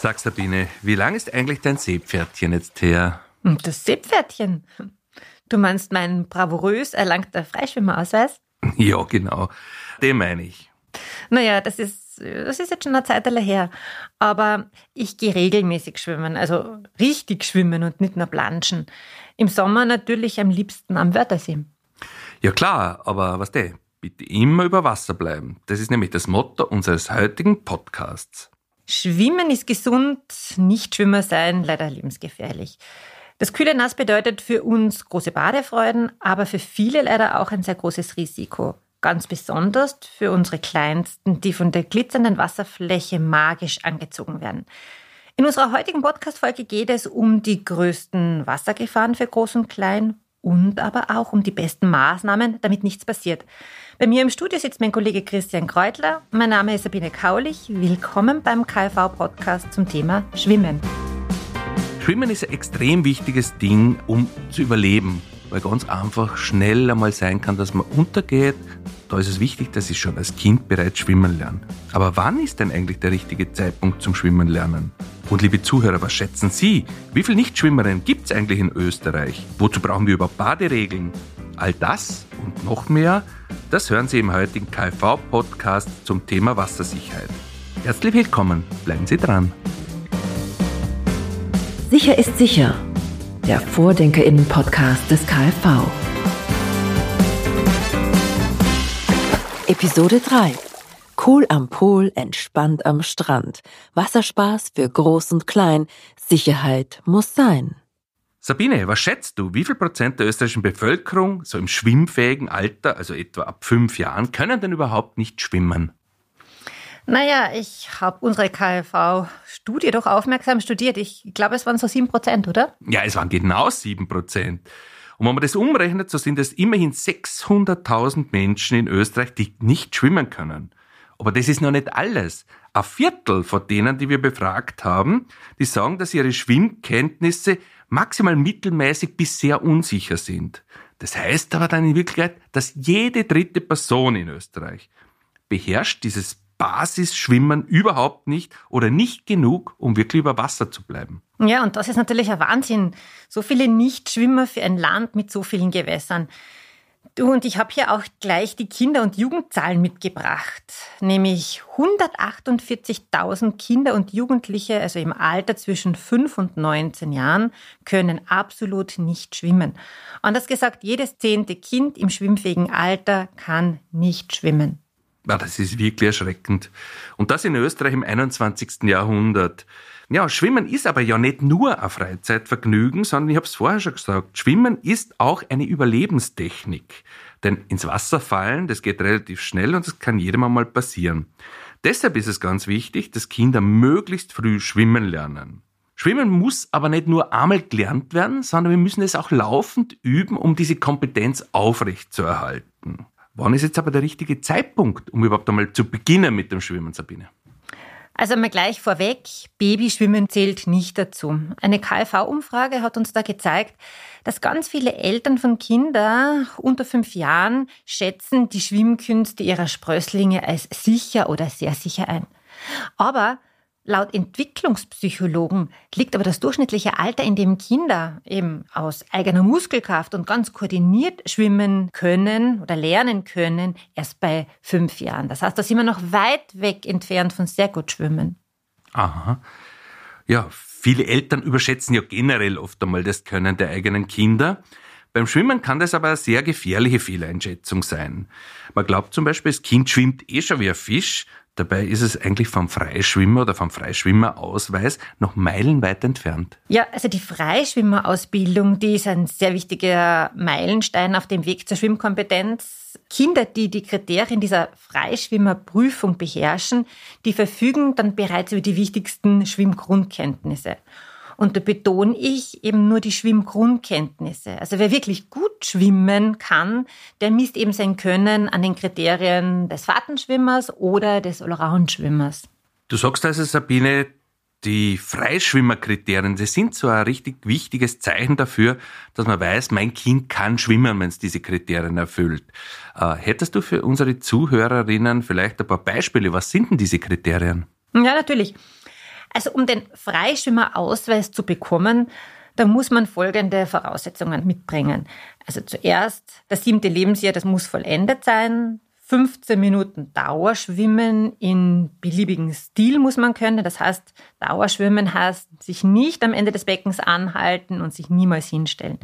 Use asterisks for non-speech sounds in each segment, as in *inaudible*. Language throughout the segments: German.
Sag Sabine, wie lang ist eigentlich dein Seepferdchen jetzt her? Hm, das Seepferdchen? Du meinst mein bravourös erlangter Freischwimmerausweis? Ja, genau. Den meine ich. Naja, das ist, das ist jetzt schon eine Zeit her. Aber ich gehe regelmäßig schwimmen, also richtig schwimmen und nicht nur planschen. Im Sommer natürlich am liebsten am Wörthersee. Ja klar, aber was der? Bitte immer über Wasser bleiben. Das ist nämlich das Motto unseres heutigen Podcasts. Schwimmen ist gesund, nicht Schwimmer sein leider lebensgefährlich. Das kühle Nass bedeutet für uns große Badefreuden, aber für viele leider auch ein sehr großes Risiko. Ganz besonders für unsere Kleinsten, die von der glitzernden Wasserfläche magisch angezogen werden. In unserer heutigen Podcast-Folge geht es um die größten Wassergefahren für Groß und Klein und aber auch um die besten Maßnahmen, damit nichts passiert. Bei mir im Studio sitzt mein Kollege Christian Kreutler. Mein Name ist Sabine Kaulich. Willkommen beim KfV-Podcast zum Thema Schwimmen. Schwimmen ist ein extrem wichtiges Ding, um zu überleben, weil ganz einfach schnell einmal sein kann, dass man untergeht. Da ist es wichtig, dass ich schon als Kind bereits schwimmen lerne. Aber wann ist denn eigentlich der richtige Zeitpunkt zum Schwimmen lernen? Und liebe Zuhörer, was schätzen Sie? Wie viele Nichtschwimmerinnen gibt es eigentlich in Österreich? Wozu brauchen wir überhaupt Baderegeln? All das und noch mehr, das hören Sie im heutigen KV-Podcast zum Thema Wassersicherheit. Herzlich willkommen, bleiben Sie dran. Sicher ist sicher, der Vordenkerinnen-Podcast des KfV. Episode 3 Cool am Pool, entspannt am Strand. Wasserspaß für Groß und Klein. Sicherheit muss sein. Sabine, was schätzt du? Wie viel Prozent der österreichischen Bevölkerung, so im schwimmfähigen Alter, also etwa ab fünf Jahren, können denn überhaupt nicht schwimmen? Naja, ich habe unsere KfV-Studie doch aufmerksam studiert. Ich glaube, es waren so sieben Prozent, oder? Ja, es waren genau sieben Prozent. Und wenn man das umrechnet, so sind es immerhin 600.000 Menschen in Österreich, die nicht schwimmen können. Aber das ist noch nicht alles. Ein Viertel von denen, die wir befragt haben, die sagen, dass ihre Schwimmkenntnisse maximal mittelmäßig bis sehr unsicher sind. Das heißt aber dann in Wirklichkeit, dass jede dritte Person in Österreich beherrscht dieses Basisschwimmen überhaupt nicht oder nicht genug, um wirklich über Wasser zu bleiben. Ja, und das ist natürlich ein Wahnsinn. So viele Nichtschwimmer für ein Land mit so vielen Gewässern. Du und ich habe hier auch gleich die Kinder- und Jugendzahlen mitgebracht, nämlich 148.000 Kinder und Jugendliche, also im Alter zwischen 5 und 19 Jahren, können absolut nicht schwimmen. Anders gesagt, jedes zehnte Kind im schwimmfähigen Alter kann nicht schwimmen. Ja, das ist wirklich erschreckend. Und das in Österreich im 21. Jahrhundert. Ja, Schwimmen ist aber ja nicht nur ein Freizeitvergnügen, sondern ich habe es vorher schon gesagt, Schwimmen ist auch eine Überlebenstechnik. Denn ins Wasser fallen, das geht relativ schnell und das kann jedem einmal passieren. Deshalb ist es ganz wichtig, dass Kinder möglichst früh schwimmen lernen. Schwimmen muss aber nicht nur einmal gelernt werden, sondern wir müssen es auch laufend üben, um diese Kompetenz aufrechtzuerhalten. Wann ist jetzt aber der richtige Zeitpunkt, um überhaupt einmal zu beginnen mit dem Schwimmen, Sabine? Also mal gleich vorweg, Babyschwimmen zählt nicht dazu. Eine KfV-Umfrage hat uns da gezeigt, dass ganz viele Eltern von Kindern unter fünf Jahren schätzen die Schwimmkünste ihrer Sprösslinge als sicher oder sehr sicher ein. Aber Laut Entwicklungspsychologen liegt aber das durchschnittliche Alter, in dem Kinder eben aus eigener Muskelkraft und ganz koordiniert schwimmen können oder lernen können, erst bei fünf Jahren. Das heißt, da sind wir noch weit weg entfernt von sehr gut schwimmen. Aha. Ja, viele Eltern überschätzen ja generell oft einmal das Können der eigenen Kinder. Beim Schwimmen kann das aber eine sehr gefährliche Fehleinschätzung sein. Man glaubt zum Beispiel, das Kind schwimmt eh schon wie ein Fisch, Dabei ist es eigentlich vom Freischwimmer oder vom Freischwimmerausweis noch meilenweit entfernt. Ja, also die Freischwimmerausbildung, die ist ein sehr wichtiger Meilenstein auf dem Weg zur Schwimmkompetenz. Kinder, die die Kriterien dieser Freischwimmerprüfung beherrschen, die verfügen dann bereits über die wichtigsten Schwimmgrundkenntnisse. Und da betone ich eben nur die Schwimmgrundkenntnisse. Also wer wirklich gut schwimmen kann, der misst eben sein Können an den Kriterien des Fahrtenschwimmers oder des Allround-Schwimmers. Du sagst also, Sabine, die Freischwimmerkriterien, das sind so ein richtig wichtiges Zeichen dafür, dass man weiß, mein Kind kann schwimmen, wenn es diese Kriterien erfüllt. Äh, hättest du für unsere Zuhörerinnen vielleicht ein paar Beispiele? Was sind denn diese Kriterien? Ja, natürlich. Also um den Freischwimmerausweis zu bekommen, da muss man folgende Voraussetzungen mitbringen. Also zuerst das siebte Lebensjahr, das muss vollendet sein. 15 Minuten Dauerschwimmen in beliebigen Stil muss man können. Das heißt, Dauerschwimmen heißt sich nicht am Ende des Beckens anhalten und sich niemals hinstellen.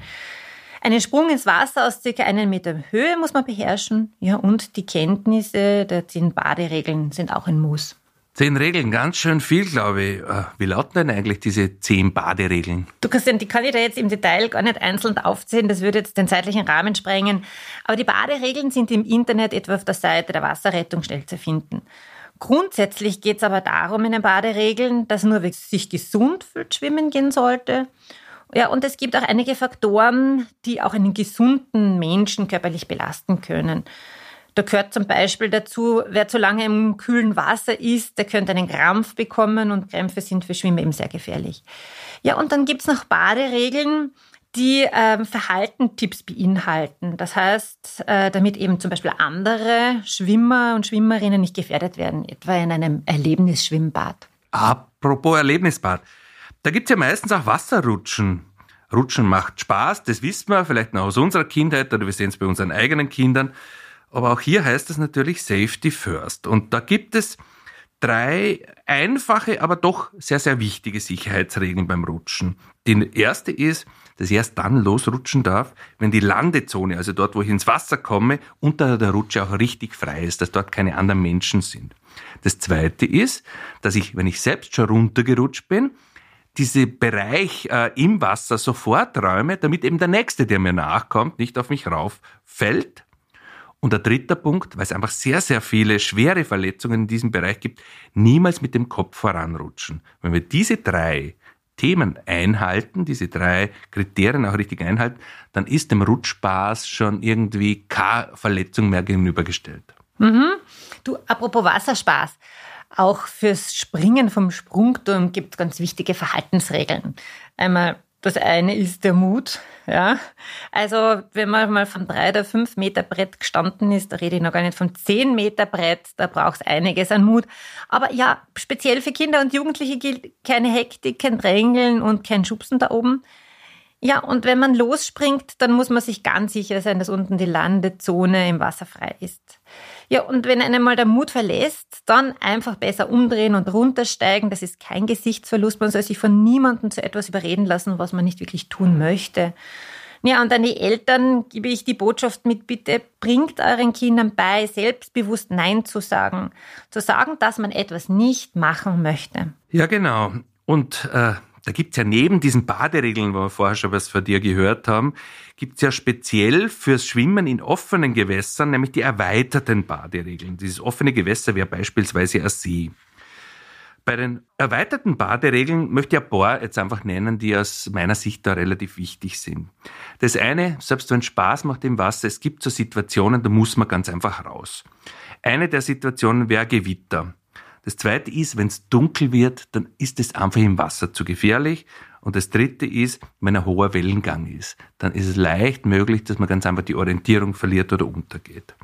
Einen Sprung ins Wasser aus circa einem Meter Höhe muss man beherrschen. Ja, und die Kenntnisse der zehn Baderegeln sind auch ein Muss. Zehn Regeln, ganz schön viel, glaube ich. Äh, wie lauten denn eigentlich diese zehn Baderegeln? Du Christian, die kann ich da jetzt im Detail gar nicht einzeln aufzählen, das würde jetzt den zeitlichen Rahmen sprengen. Aber die Baderegeln sind im Internet etwa auf der Seite der Wasserrettung schnell zu finden. Grundsätzlich geht es aber darum in den Baderegeln, dass nur wer sich gesund fühlt, schwimmen gehen sollte. Ja, und es gibt auch einige Faktoren, die auch einen gesunden Menschen körperlich belasten können. Da gehört zum Beispiel dazu, wer zu lange im kühlen Wasser ist, der könnte einen Krampf bekommen und Krämpfe sind für Schwimmer eben sehr gefährlich. Ja, und dann gibt's noch Baderegeln, die ähm, Verhaltentipps beinhalten. Das heißt, äh, damit eben zum Beispiel andere Schwimmer und Schwimmerinnen nicht gefährdet werden, etwa in einem Erlebnisschwimmbad. Apropos Erlebnisbad. Da gibt's ja meistens auch Wasserrutschen. Rutschen macht Spaß, das wissen wir, vielleicht noch aus unserer Kindheit oder wir sehen es bei unseren eigenen Kindern. Aber auch hier heißt es natürlich Safety First. Und da gibt es drei einfache, aber doch sehr, sehr wichtige Sicherheitsregeln beim Rutschen. Die erste ist, dass ich erst dann losrutschen darf, wenn die Landezone, also dort, wo ich ins Wasser komme, unter der Rutsche auch richtig frei ist, dass dort keine anderen Menschen sind. Das zweite ist, dass ich, wenn ich selbst schon runtergerutscht bin, diese Bereich äh, im Wasser sofort räume, damit eben der Nächste, der mir nachkommt, nicht auf mich rauffällt und der dritte Punkt, weil es einfach sehr, sehr viele schwere Verletzungen in diesem Bereich gibt, niemals mit dem Kopf voranrutschen. Wenn wir diese drei Themen einhalten, diese drei Kriterien auch richtig einhalten, dann ist dem Rutschspaß schon irgendwie keine Verletzung mehr gegenübergestellt. Mhm. Du, apropos Wasserspaß. Auch fürs Springen vom Sprungturm gibt es ganz wichtige Verhaltensregeln. Einmal das eine ist der Mut. Ja. Also, wenn man mal vom drei oder fünf Meter Brett gestanden ist, da rede ich noch gar nicht vom zehn Meter Brett, da braucht es einiges an Mut. Aber ja, speziell für Kinder und Jugendliche gilt keine Hektik, kein Drängeln und kein Schubsen da oben. Ja, und wenn man losspringt, dann muss man sich ganz sicher sein, dass unten die Landezone im Wasser frei ist. Ja, und wenn einem mal der Mut verlässt, dann einfach besser umdrehen und runtersteigen. Das ist kein Gesichtsverlust. Man soll sich von niemandem zu etwas überreden lassen, was man nicht wirklich tun möchte. Ja, und an die Eltern gebe ich die Botschaft mit, bitte bringt euren Kindern bei, selbstbewusst Nein zu sagen. Zu sagen, dass man etwas nicht machen möchte. Ja, genau. Und äh, da gibt's ja neben diesen Baderegeln, wo wir vorher schon was von dir gehört haben, gibt's ja speziell fürs Schwimmen in offenen Gewässern, nämlich die erweiterten Baderegeln. Dieses offene Gewässer wäre beispielsweise ein See. Bei den erweiterten Baderegeln möchte ich ein paar jetzt einfach nennen, die aus meiner Sicht da relativ wichtig sind. Das eine, selbst wenn Spaß macht im Wasser, es gibt so Situationen, da muss man ganz einfach raus. Eine der Situationen wäre Gewitter. Das zweite ist, wenn es dunkel wird, dann ist es einfach im Wasser zu gefährlich. Und das dritte ist, wenn ein hoher Wellengang ist, dann ist es leicht möglich, dass man ganz einfach die Orientierung verliert oder untergeht.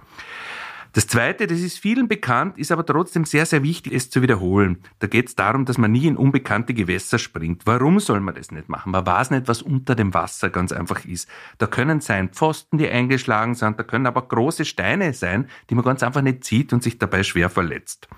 Das Zweite, das ist vielen bekannt, ist aber trotzdem sehr, sehr wichtig, es zu wiederholen. Da geht es darum, dass man nie in unbekannte Gewässer springt. Warum soll man das nicht machen? Man weiß nicht, was unter dem Wasser ganz einfach ist. Da können sein Pfosten, die eingeschlagen sind, da können aber große Steine sein, die man ganz einfach nicht sieht und sich dabei schwer verletzt.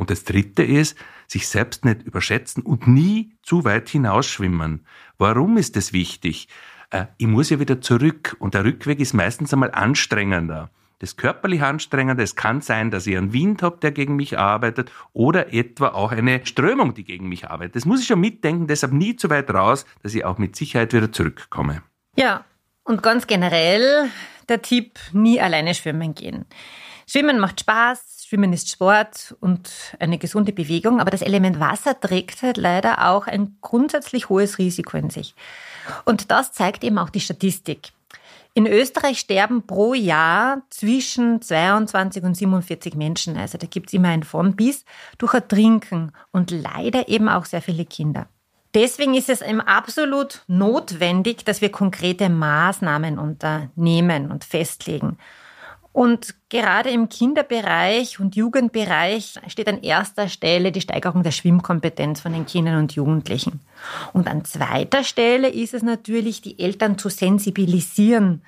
Und das Dritte ist, sich selbst nicht überschätzen und nie zu weit hinausschwimmen. Warum ist das wichtig? Äh, ich muss ja wieder zurück und der Rückweg ist meistens einmal anstrengender. Das körperlich anstrengende, es kann sein, dass ich einen Wind habe, der gegen mich arbeitet oder etwa auch eine Strömung, die gegen mich arbeitet. Das muss ich schon mitdenken, deshalb nie zu weit raus, dass ich auch mit Sicherheit wieder zurückkomme. Ja, und ganz generell der Tipp, nie alleine schwimmen gehen. Schwimmen macht Spaß, Schwimmen ist Sport und eine gesunde Bewegung, aber das Element Wasser trägt halt leider auch ein grundsätzlich hohes Risiko in sich. Und das zeigt eben auch die Statistik. In Österreich sterben pro Jahr zwischen 22 und 47 Menschen, also da gibt es immer ein von bis, durch Ertrinken und leider eben auch sehr viele Kinder. Deswegen ist es eben absolut notwendig, dass wir konkrete Maßnahmen unternehmen und festlegen. Und gerade im Kinderbereich und Jugendbereich steht an erster Stelle die Steigerung der Schwimmkompetenz von den Kindern und Jugendlichen. Und an zweiter Stelle ist es natürlich, die Eltern zu sensibilisieren.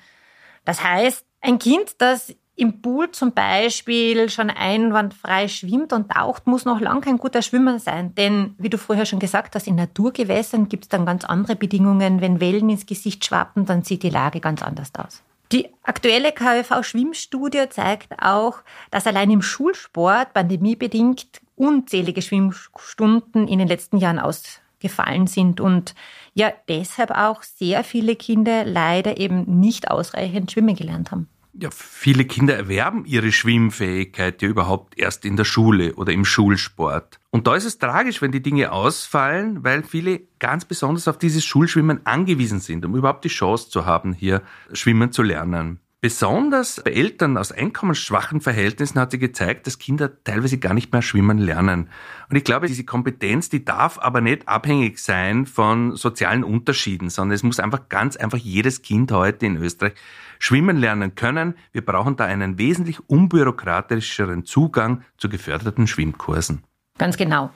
Das heißt, ein Kind, das im Pool zum Beispiel schon einwandfrei schwimmt und taucht, muss noch lang kein guter Schwimmer sein. Denn, wie du vorher schon gesagt hast, in Naturgewässern gibt es dann ganz andere Bedingungen. Wenn Wellen ins Gesicht schwappen, dann sieht die Lage ganz anders aus. Die aktuelle KfV-Schwimmstudie zeigt auch, dass allein im Schulsport pandemiebedingt unzählige Schwimmstunden in den letzten Jahren ausgefallen sind und ja deshalb auch sehr viele Kinder leider eben nicht ausreichend schwimmen gelernt haben. Ja, viele Kinder erwerben ihre Schwimmfähigkeit ja überhaupt erst in der Schule oder im Schulsport. Und da ist es tragisch, wenn die Dinge ausfallen, weil viele ganz besonders auf dieses Schulschwimmen angewiesen sind, um überhaupt die Chance zu haben, hier schwimmen zu lernen. Besonders bei Eltern aus einkommensschwachen Verhältnissen hat sich gezeigt, dass Kinder teilweise gar nicht mehr schwimmen lernen. Und ich glaube, diese Kompetenz, die darf aber nicht abhängig sein von sozialen Unterschieden, sondern es muss einfach ganz einfach jedes Kind heute in Österreich schwimmen lernen können. Wir brauchen da einen wesentlich unbürokratischeren Zugang zu geförderten Schwimmkursen. Ganz genau.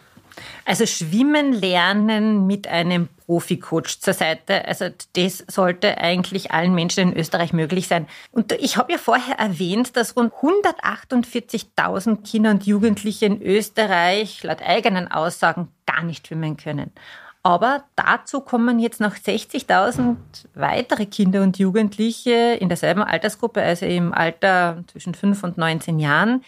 Also Schwimmen lernen mit einem Profi-Coach zur Seite, also das sollte eigentlich allen Menschen in Österreich möglich sein. Und ich habe ja vorher erwähnt, dass rund 148.000 Kinder und Jugendliche in Österreich laut eigenen Aussagen gar nicht schwimmen können. Aber dazu kommen jetzt noch 60.000 weitere Kinder und Jugendliche in derselben Altersgruppe, also im Alter zwischen 5 und 19 Jahren,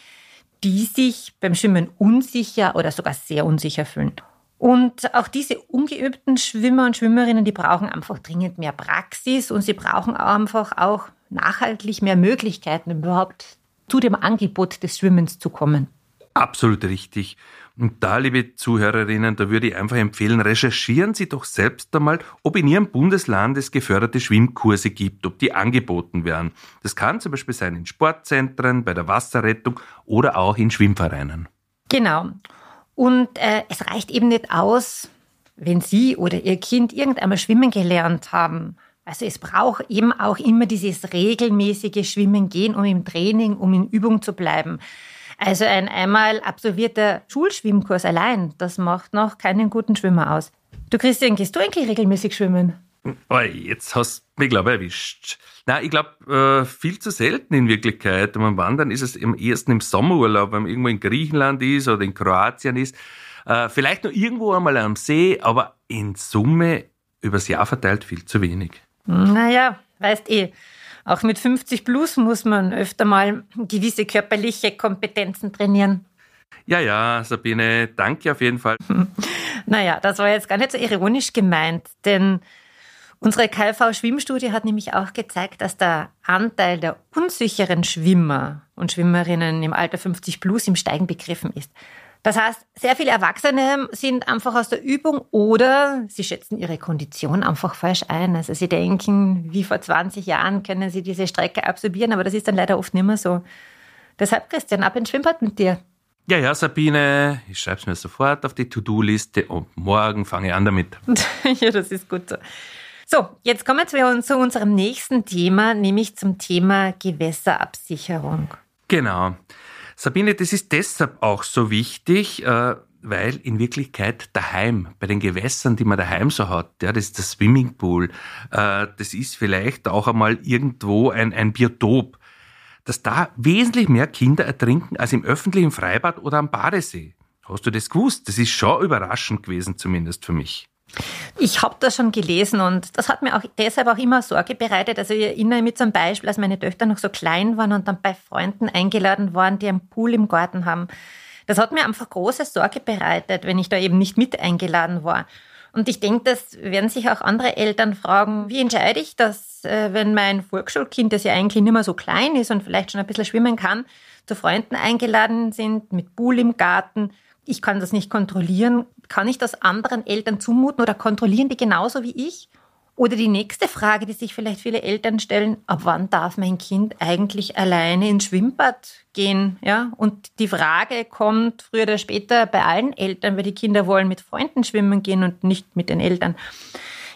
die sich beim Schwimmen unsicher oder sogar sehr unsicher fühlen. Und auch diese ungeübten Schwimmer und Schwimmerinnen, die brauchen einfach dringend mehr Praxis und sie brauchen einfach auch nachhaltig mehr Möglichkeiten, überhaupt zu dem Angebot des Schwimmens zu kommen. Absolut richtig. Und da, liebe Zuhörerinnen, da würde ich einfach empfehlen, recherchieren Sie doch selbst einmal, ob in Ihrem Bundesland es geförderte Schwimmkurse gibt, ob die angeboten werden. Das kann zum Beispiel sein in Sportzentren, bei der Wasserrettung oder auch in Schwimmvereinen. Genau. Und äh, es reicht eben nicht aus, wenn Sie oder Ihr Kind irgendeinmal schwimmen gelernt haben. Also es braucht eben auch immer dieses regelmäßige Schwimmen gehen, um im Training, um in Übung zu bleiben. Also ein einmal absolvierter Schulschwimmkurs allein, das macht noch keinen guten Schwimmer aus. Du Christian, gehst du eigentlich regelmäßig schwimmen? Oh, jetzt hast du mich, glaube ich, erwischt. Na, ich glaube, äh, viel zu selten in Wirklichkeit. Beim Wandern ist es am ehesten im Sommerurlaub, wenn man irgendwo in Griechenland ist oder in Kroatien ist. Äh, vielleicht noch irgendwo einmal am See, aber in Summe übers Jahr verteilt viel zu wenig. Naja, weißt eh. Auch mit 50 plus muss man öfter mal gewisse körperliche Kompetenzen trainieren. Ja, ja, Sabine, danke auf jeden Fall. *laughs* Naja, das war jetzt gar nicht so ironisch gemeint, denn unsere KV-Schwimmstudie hat nämlich auch gezeigt, dass der Anteil der unsicheren Schwimmer und Schwimmerinnen im Alter 50 plus im Steigen begriffen ist. Das heißt, sehr viele Erwachsene sind einfach aus der Übung oder sie schätzen ihre Kondition einfach falsch ein. Also sie denken, wie vor 20 Jahren können sie diese Strecke absorbieren, aber das ist dann leider oft nicht mehr so. Deshalb, Christian, ab ins Schwimmbad mit dir. Ja, ja, Sabine, ich schreibe es mir sofort auf die To-Do-Liste und morgen fange ich an damit. *laughs* ja, das ist gut so. So, jetzt kommen wir zu unserem nächsten Thema, nämlich zum Thema Gewässerabsicherung. Genau. Sabine, das ist deshalb auch so wichtig, äh, weil in Wirklichkeit daheim, bei den Gewässern, die man daheim so hat, ja, das ist der Swimmingpool, äh, das ist vielleicht auch einmal irgendwo ein, ein Biotop, dass da wesentlich mehr Kinder ertrinken als im öffentlichen Freibad oder am Badesee. Hast du das gewusst? Das ist schon überraschend gewesen, zumindest für mich. Ich habe das schon gelesen und das hat mir auch deshalb auch immer Sorge bereitet. Also ich erinnere mich zum Beispiel, als meine Töchter noch so klein waren und dann bei Freunden eingeladen waren, die einen Pool im Garten haben. Das hat mir einfach große Sorge bereitet, wenn ich da eben nicht mit eingeladen war. Und ich denke, das werden sich auch andere Eltern fragen, wie entscheide ich das, äh, wenn mein Volksschulkind, das ja eigentlich nicht mehr so klein ist und vielleicht schon ein bisschen schwimmen kann, zu Freunden eingeladen sind mit Pool im Garten ich kann das nicht kontrollieren. Kann ich das anderen Eltern zumuten oder kontrollieren die genauso wie ich? Oder die nächste Frage, die sich vielleicht viele Eltern stellen, ab wann darf mein Kind eigentlich alleine ins Schwimmbad gehen? Ja? Und die Frage kommt früher oder später bei allen Eltern, weil die Kinder wollen mit Freunden schwimmen gehen und nicht mit den Eltern.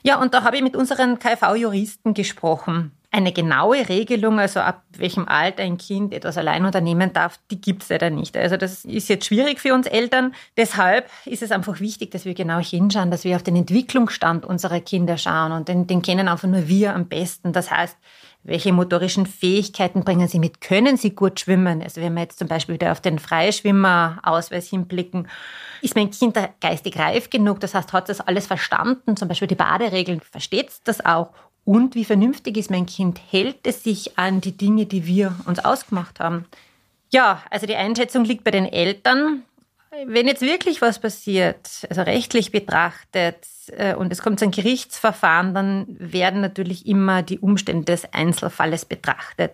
Ja, und da habe ich mit unseren KV-Juristen gesprochen. Eine genaue Regelung, also ab welchem Alter ein Kind etwas allein unternehmen darf, die gibt es leider nicht. Also das ist jetzt schwierig für uns Eltern. Deshalb ist es einfach wichtig, dass wir genau hinschauen, dass wir auf den Entwicklungsstand unserer Kinder schauen. Und den, den kennen einfach nur wir am besten. Das heißt, welche motorischen Fähigkeiten bringen Sie mit? Können Sie gut schwimmen? Also wenn wir jetzt zum Beispiel wieder auf den Freischwimmerausweis hinblicken, ist mein Kind da geistig reif genug? Das heißt, hat das alles verstanden? Zum Beispiel die Baderegeln, versteht es das auch? Und wie vernünftig ist mein Kind? Hält es sich an die Dinge, die wir uns ausgemacht haben? Ja, also die Einschätzung liegt bei den Eltern. Wenn jetzt wirklich was passiert, also rechtlich betrachtet, äh, und es kommt zu einem Gerichtsverfahren, dann werden natürlich immer die Umstände des Einzelfalles betrachtet.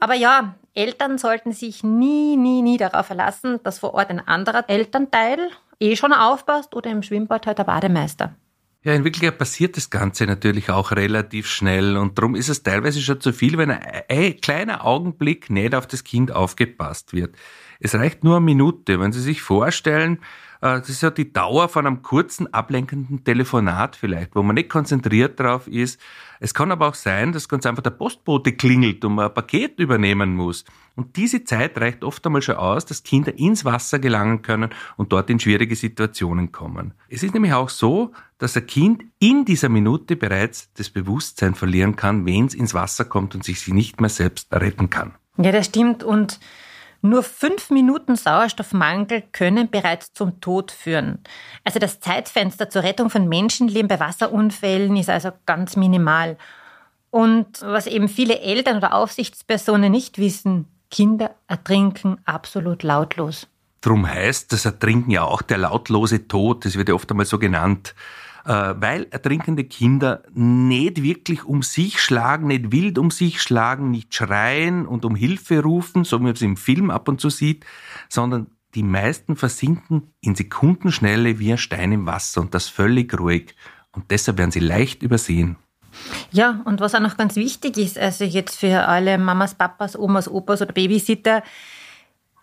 Aber ja, Eltern sollten sich nie, nie, nie darauf verlassen, dass vor Ort ein anderer Elternteil eh schon aufpasst oder im Schwimmbad halt der Bademeister. Ja, in Wirklichkeit passiert das Ganze natürlich auch relativ schnell und darum ist es teilweise schon zu viel, wenn ein kleiner Augenblick nicht auf das Kind aufgepasst wird. Es reicht nur eine Minute. Wenn Sie sich vorstellen, das ist ja die Dauer von einem kurzen ablenkenden Telefonat vielleicht, wo man nicht konzentriert drauf ist. Es kann aber auch sein, dass ganz einfach der Postbote klingelt und man ein Paket übernehmen muss. Und diese Zeit reicht oft einmal schon aus, dass Kinder ins Wasser gelangen können und dort in schwierige Situationen kommen. Es ist nämlich auch so, dass ein Kind in dieser Minute bereits das Bewusstsein verlieren kann, wenn es ins Wasser kommt und sich nicht mehr selbst retten kann. Ja, das stimmt. Und nur fünf Minuten Sauerstoffmangel können bereits zum Tod führen. Also das Zeitfenster zur Rettung von Menschenleben bei Wasserunfällen ist also ganz minimal. Und was eben viele Eltern oder Aufsichtspersonen nicht wissen, Kinder ertrinken absolut lautlos. Drum heißt das Ertrinken ja auch der lautlose Tod, das wird ja oft einmal so genannt. Äh, weil ertrinkende Kinder nicht wirklich um sich schlagen, nicht wild um sich schlagen, nicht schreien und um Hilfe rufen, so wie man es im Film ab und zu sieht, sondern die meisten versinken in Sekundenschnelle wie ein Stein im Wasser und das völlig ruhig. Und deshalb werden sie leicht übersehen. Ja, und was auch noch ganz wichtig ist, also jetzt für alle Mamas, Papas, Omas, Opas oder Babysitter,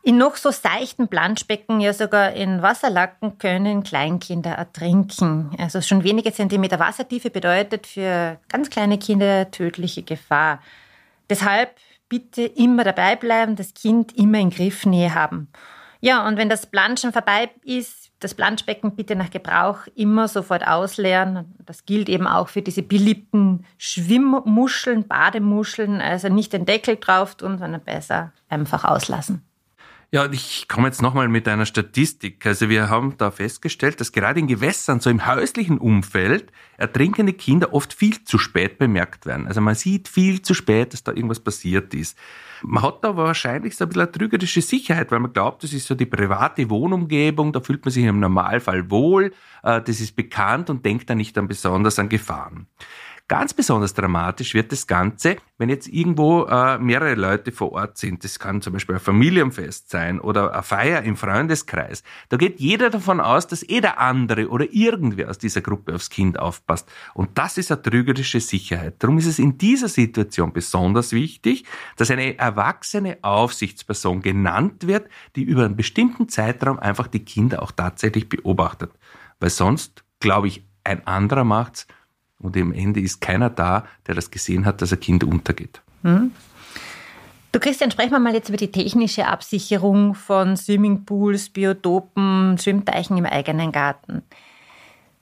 in noch so seichten Planschbecken, ja sogar in Wasserlacken, können Kleinkinder ertrinken. Also schon wenige Zentimeter Wassertiefe bedeutet für ganz kleine Kinder tödliche Gefahr. Deshalb bitte immer dabei bleiben, das Kind immer in Griffnähe haben. Ja, und wenn das Planschen vorbei ist, das Planschbecken bitte nach Gebrauch immer sofort ausleeren. Das gilt eben auch für diese beliebten Schwimmmuscheln, Bademuscheln. Also nicht den Deckel drauf tun, sondern besser einfach auslassen. Ja, ich komme jetzt nochmal mit einer Statistik. Also wir haben da festgestellt, dass gerade in Gewässern, so im häuslichen Umfeld, ertrinkende Kinder oft viel zu spät bemerkt werden. Also man sieht viel zu spät, dass da irgendwas passiert ist. Man hat da wahrscheinlich so ein bisschen eine trügerische Sicherheit, weil man glaubt, das ist so die private Wohnumgebung, da fühlt man sich im Normalfall wohl, äh, das ist bekannt und denkt da nicht dann besonders an Gefahren. Ganz besonders dramatisch wird das Ganze, wenn jetzt irgendwo äh, mehrere Leute vor Ort sind. Das kann zum Beispiel ein Familienfest sein oder eine Feier im Freundeskreis. Da geht jeder davon aus, dass eh der andere oder irgendwer aus dieser Gruppe aufs Kind aufpasst. Und das ist eine trügerische Sicherheit. Darum ist es in dieser Situation besonders wichtig, dass eine erwachsene Aufsichtsperson genannt wird, die über einen bestimmten Zeitraum einfach die Kinder auch tatsächlich beobachtet. Weil sonst, glaube ich, ein anderer macht's und am Ende ist keiner da, der das gesehen hat, dass ein Kind untergeht. Hm. Du Christian, sprechen wir mal jetzt über die technische Absicherung von Swimmingpools, Biotopen, Schwimmteichen im eigenen Garten.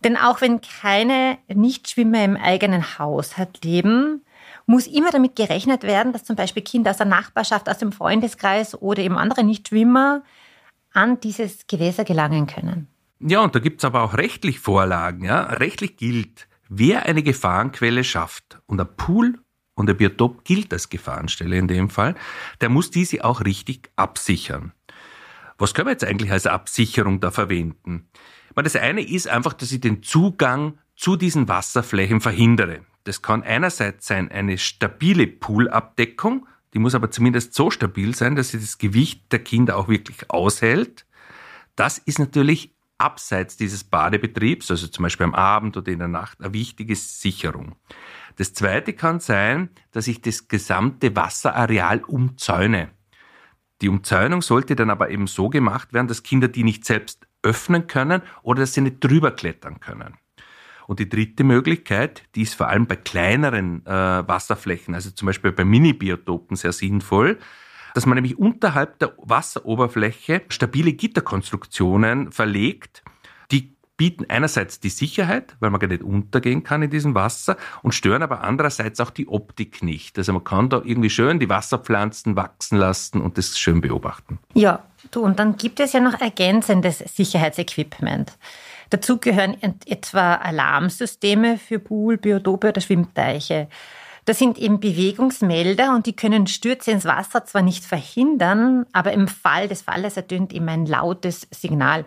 Denn auch wenn keine Nichtschwimmer im eigenen Haushalt leben, muss immer damit gerechnet werden, dass zum Beispiel Kinder aus der Nachbarschaft, aus dem Freundeskreis oder eben andere Nichtschwimmer an dieses Gewässer gelangen können. Ja, und da gibt es aber auch rechtlich Vorlagen. Ja? Rechtlich gilt, Wer eine Gefahrenquelle schafft und ein Pool und ein Biotop gilt als Gefahrenstelle in dem Fall, der muss diese auch richtig absichern. Was können wir jetzt eigentlich als Absicherung da verwenden? Das eine ist einfach, dass ich den Zugang zu diesen Wasserflächen verhindere. Das kann einerseits sein eine stabile Poolabdeckung, die muss aber zumindest so stabil sein, dass sie das Gewicht der Kinder auch wirklich aushält. Das ist natürlich abseits dieses Badebetriebs, also zum Beispiel am Abend oder in der Nacht, eine wichtige Sicherung. Das zweite kann sein, dass ich das gesamte Wasserareal umzäune. Die Umzäunung sollte dann aber eben so gemacht werden, dass Kinder die nicht selbst öffnen können oder dass sie nicht drüber klettern können. Und die dritte Möglichkeit, die ist vor allem bei kleineren äh, Wasserflächen, also zum Beispiel bei Mini-Biotopen sehr sinnvoll, dass man nämlich unterhalb der Wasseroberfläche stabile Gitterkonstruktionen verlegt, die bieten einerseits die Sicherheit, weil man gar nicht untergehen kann in diesem Wasser und stören aber andererseits auch die Optik nicht. Also man kann da irgendwie schön die Wasserpflanzen wachsen lassen und das schön beobachten. Ja, du, und dann gibt es ja noch ergänzendes Sicherheitsequipment. Dazu gehören etwa Alarmsysteme für Pool, Biotope oder Schwimmteiche. Das sind eben Bewegungsmelder und die können Stürze ins Wasser zwar nicht verhindern, aber im Fall des Falles ertönt eben ein lautes Signal,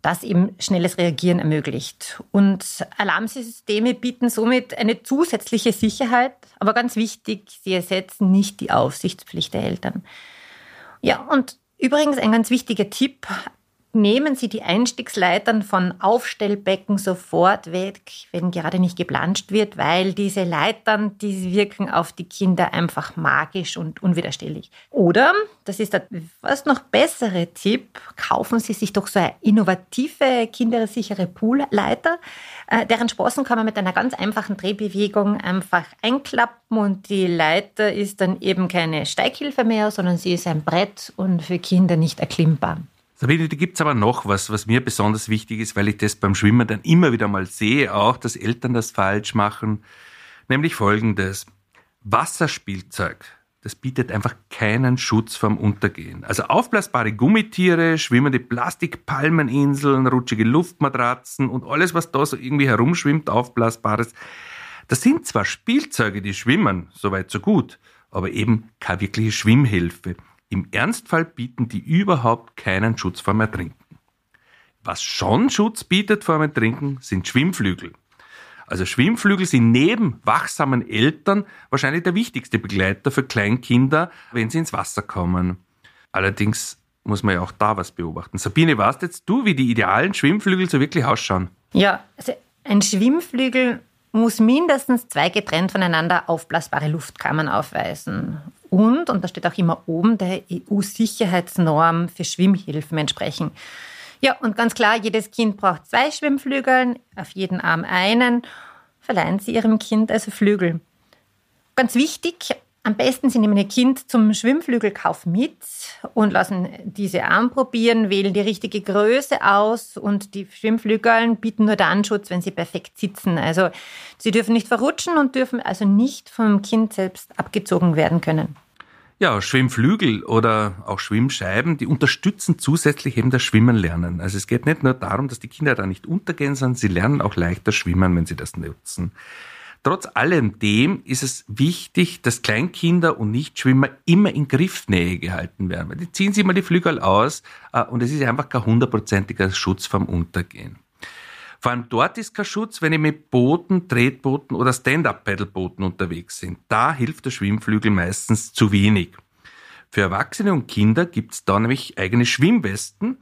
das eben schnelles Reagieren ermöglicht. Und Alarmsysteme bieten somit eine zusätzliche Sicherheit, aber ganz wichtig, sie ersetzen nicht die Aufsichtspflicht der Eltern. Ja, und übrigens ein ganz wichtiger Tipp, nehmen Sie die Einstiegsleitern von Aufstellbecken sofort weg, wenn gerade nicht geplanscht wird, weil diese Leitern, die wirken auf die Kinder einfach magisch und unwiderstehlich. Oder, das ist der fast noch bessere Tipp, kaufen Sie sich doch so eine innovative, kindersichere Poolleiter. Äh, deren Sprossen kann man mit einer ganz einfachen Drehbewegung einfach einklappen und die Leiter ist dann eben keine Steighilfe mehr, sondern sie ist ein Brett und für Kinder nicht erklimmbar. Sabine, da gibt's aber noch was, was mir besonders wichtig ist, weil ich das beim Schwimmen dann immer wieder mal sehe, auch, dass Eltern das falsch machen. Nämlich folgendes. Wasserspielzeug. Das bietet einfach keinen Schutz vorm Untergehen. Also aufblasbare Gummitiere, schwimmende Plastikpalmeninseln, rutschige Luftmatratzen und alles, was da so irgendwie herumschwimmt, aufblasbares. Das sind zwar Spielzeuge, die schwimmen, soweit so gut, aber eben keine wirkliche Schwimmhilfe. Im Ernstfall bieten die überhaupt keinen Schutz vor dem Ertrinken. Was schon Schutz bietet vor dem Ertrinken, sind Schwimmflügel. Also Schwimmflügel sind neben wachsamen Eltern wahrscheinlich der wichtigste Begleiter für Kleinkinder, wenn sie ins Wasser kommen. Allerdings muss man ja auch da was beobachten. Sabine, weißt jetzt du, wie die idealen Schwimmflügel so wirklich ausschauen? Ja, also ein Schwimmflügel muss mindestens zwei getrennt voneinander aufblasbare Luftkammern aufweisen und, und da steht auch immer oben, der EU-Sicherheitsnorm für Schwimmhilfen entsprechen. Ja, und ganz klar, jedes Kind braucht zwei Schwimmflügeln, auf jeden Arm einen. Verleihen Sie Ihrem Kind also Flügel. Ganz wichtig, am besten Sie nehmen Ihr Kind zum Schwimmflügelkauf mit und lassen diese anprobieren, wählen die richtige Größe aus und die Schwimmflügel bieten nur dann Schutz, wenn sie perfekt sitzen. Also sie dürfen nicht verrutschen und dürfen also nicht vom Kind selbst abgezogen werden können. Ja, Schwimmflügel oder auch Schwimmscheiben, die unterstützen zusätzlich eben das Schwimmen lernen. Also es geht nicht nur darum, dass die Kinder da nicht untergehen, sondern sie lernen auch leichter schwimmen, wenn sie das nutzen. Trotz allem dem ist es wichtig, dass Kleinkinder und Nichtschwimmer immer in Griffnähe gehalten werden. Weil die ziehen sich immer die Flügel aus äh, und es ist einfach kein hundertprozentiger Schutz vom Untergehen. Vor allem dort ist kein Schutz, wenn ich mit Booten, Tretbooten oder Stand-up-Pedalbooten unterwegs bin. Da hilft der Schwimmflügel meistens zu wenig. Für Erwachsene und Kinder gibt es da nämlich eigene Schwimmwesten,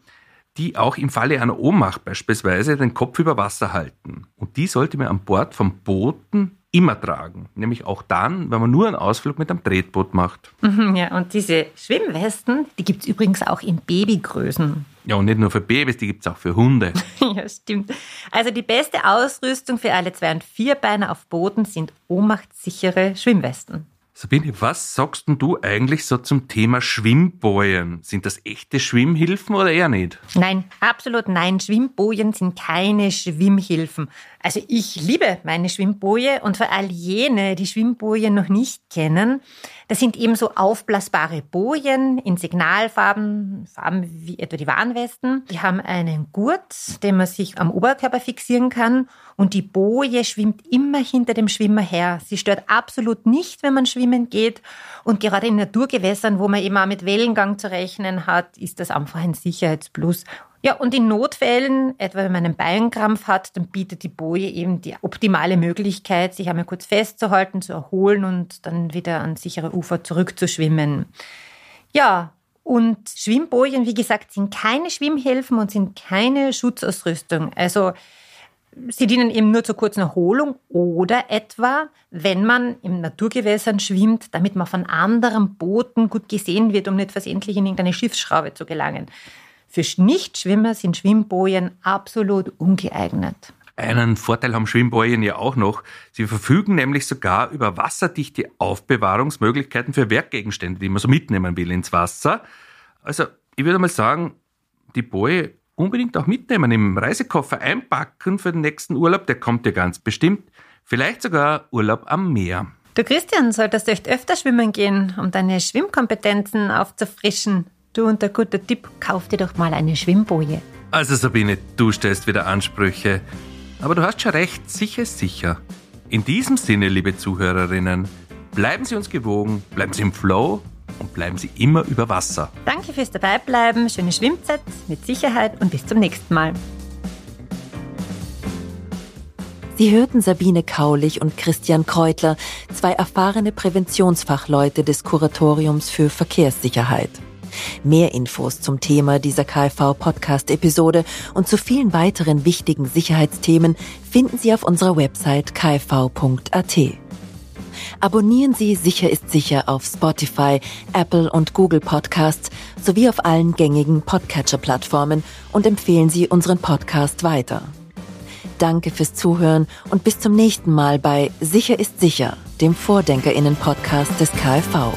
die auch im Falle einer Ohnmacht beispielsweise den Kopf über Wasser halten. Und die sollte man an Bord von Booten immer tragen. Nämlich auch dann, wenn man nur einen Ausflug mit einem Tretboot macht. Mhm, ja, und diese Schwimmwesten, die gibt es übrigens auch in Babygrößen. Ja, und nicht nur für Babys, die gibt es auch für Hunde. *laughs* ja, stimmt. Also die beste Ausrüstung für alle Zwei- und Vierbeiner auf Booten sind ohnmachtssichere Schwimmwesten. Sabine, was sagst denn du eigentlich so zum Thema Schwimmbojen? Sind das echte Schwimmhilfen oder eher nicht? Nein, absolut nein. Schwimmbojen sind keine Schwimmhilfen. Also ich liebe meine Schwimmboje und für all jene, die Schwimmbojen noch nicht kennen, das sind eben so aufblasbare Bojen in Signalfarben, Farben wie etwa die Warnwesten. Die haben einen Gurt, den man sich am Oberkörper fixieren kann und die Boje schwimmt immer hinter dem Schwimmer her. Sie stört absolut nicht, wenn man schwimmen geht und gerade in Naturgewässern, wo man eben auch mit Wellengang zu rechnen hat, ist das einfach ein Sicherheitsplus. Ja, und in Notfällen, etwa wenn man einen Beinkrampf hat, dann bietet die Boje eben die optimale Möglichkeit, sich einmal kurz festzuhalten, zu erholen und dann wieder ans sichere Ufer zurückzuschwimmen. Ja, und Schwimmbojen, wie gesagt, sind keine Schwimmhilfen und sind keine Schutzausrüstung. Also sie dienen eben nur zur kurzen Erholung oder etwa, wenn man im Naturgewässern schwimmt, damit man von anderen Booten gut gesehen wird, um nicht versehentlich in irgendeine Schiffsschraube zu gelangen. Für Nichtschwimmer sind Schwimmbojen absolut ungeeignet. Einen Vorteil haben Schwimmbojen ja auch noch. Sie verfügen nämlich sogar über wasserdichte Aufbewahrungsmöglichkeiten für Werkgegenstände, die man so mitnehmen will ins Wasser. Also, ich würde mal sagen, die Boje unbedingt auch mitnehmen, im Reisekoffer einpacken für den nächsten Urlaub, der kommt ja ganz bestimmt. Vielleicht sogar Urlaub am Meer. Du Christian, solltest echt öfter schwimmen gehen, um deine Schwimmkompetenzen aufzufrischen. Du und der gute Tipp, kauf dir doch mal eine Schwimmboje. Also Sabine, du stellst wieder Ansprüche. Aber du hast schon recht, sicher ist sicher. In diesem Sinne, liebe Zuhörerinnen, bleiben Sie uns gewogen, bleiben Sie im Flow und bleiben Sie immer über Wasser. Danke fürs Dabeibleiben, schöne Schwimmzeit mit Sicherheit und bis zum nächsten Mal. Sie hörten Sabine Kaulich und Christian Kreutler, zwei erfahrene Präventionsfachleute des Kuratoriums für Verkehrssicherheit. Mehr Infos zum Thema dieser KfV-Podcast-Episode und zu vielen weiteren wichtigen Sicherheitsthemen finden Sie auf unserer Website kfv.at. Abonnieren Sie Sicher ist sicher auf Spotify, Apple und Google Podcasts sowie auf allen gängigen Podcatcher-Plattformen und empfehlen Sie unseren Podcast weiter. Danke fürs Zuhören und bis zum nächsten Mal bei Sicher ist sicher, dem Vordenkerinnen-Podcast des KfV.